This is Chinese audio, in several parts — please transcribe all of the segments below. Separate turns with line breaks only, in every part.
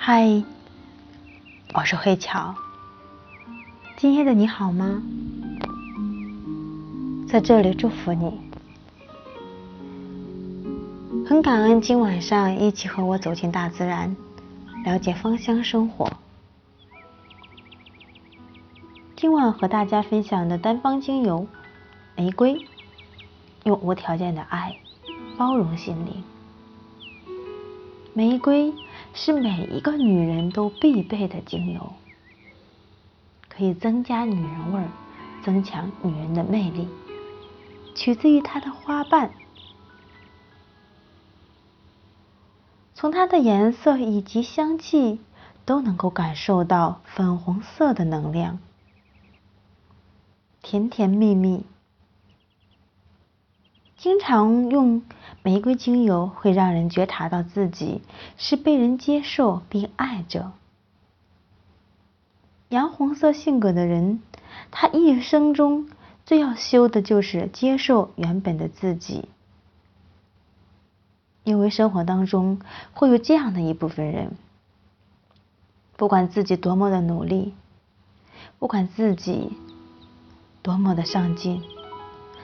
嗨，我是慧巧。今夜的你好吗？在这里祝福你。很感恩今晚上一起和我走进大自然，了解芳香生活。今晚和大家分享的单方精油玫瑰，用无条件的爱包容心灵。玫瑰是每一个女人都必备的精油，可以增加女人味儿，增强女人的魅力。取自于它的花瓣，从它的颜色以及香气都能够感受到粉红色的能量，甜甜蜜蜜。经常用玫瑰精油，会让人觉察到自己是被人接受并爱着。洋红色性格的人，他一生中最要修的就是接受原本的自己，因为生活当中会有这样的一部分人，不管自己多么的努力，不管自己多么的上进。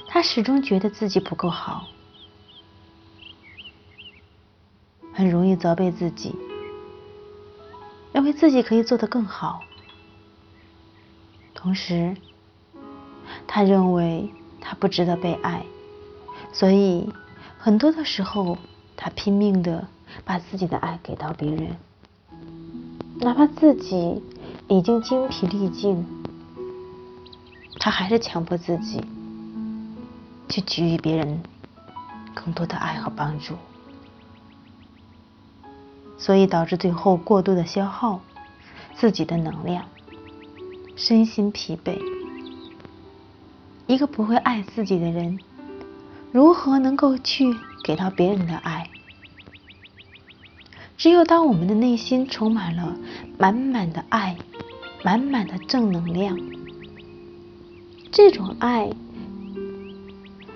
他始终觉得自己不够好，很容易责备自己，认为自己可以做得更好。同时，他认为他不值得被爱，所以很多的时候，他拼命的把自己的爱给到别人，哪怕自己已经精疲力尽，他还是强迫自己。去给予别人更多的爱和帮助，所以导致最后过度的消耗自己的能量，身心疲惫。一个不会爱自己的人，如何能够去给到别人的爱？只有当我们的内心充满了满满的爱，满满的正能量，这种爱。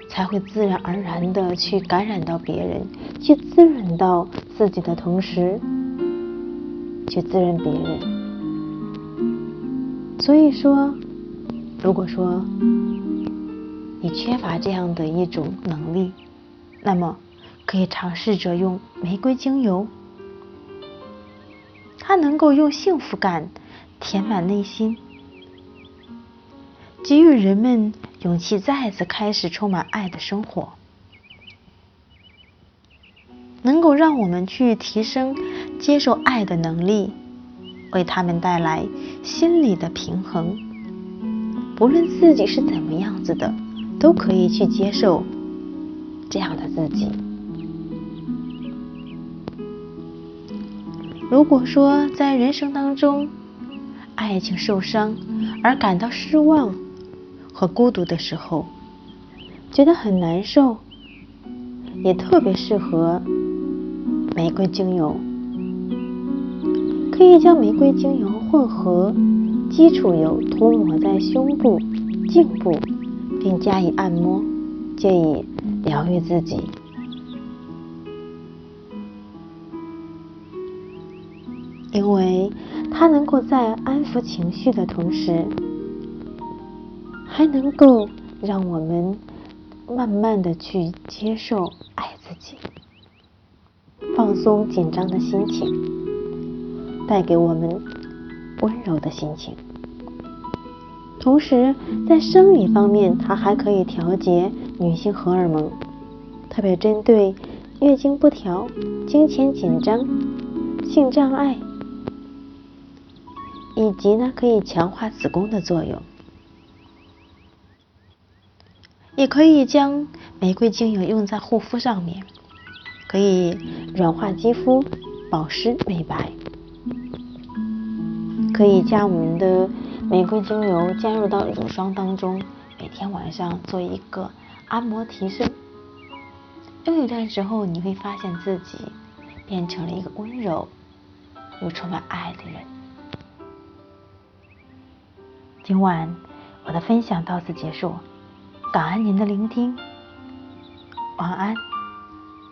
才会自然而然的去感染到别人，去滋润到自己的同时，去滋润别人。所以说，如果说你缺乏这样的一种能力，那么可以尝试着用玫瑰精油，它能够用幸福感填满内心，给予人们。勇气再次开始充满爱的生活，能够让我们去提升接受爱的能力，为他们带来心理的平衡。不论自己是怎么样子的，都可以去接受这样的自己。如果说在人生当中，爱情受伤而感到失望，和孤独的时候，觉得很难受，也特别适合玫瑰精油。可以将玫瑰精油混合基础油涂抹在胸部、颈部，并加以按摩，借以疗愈自己。因为它能够在安抚情绪的同时。还能够让我们慢慢的去接受爱自己，放松紧张的心情，带给我们温柔的心情。同时，在生理方面，它还可以调节女性荷尔蒙，特别针对月经不调、经前紧张、性障碍，以及呢，可以强化子宫的作用。也可以将玫瑰精油用在护肤上面，可以软化肌肤、保湿美白。可以将我们的玫瑰精油加入到乳霜当中，每天晚上做一个按摩提升。用一段时候，你会发现自己变成了一个温柔又充满爱的人。今晚我的分享到此结束。感恩您的聆听，晚安。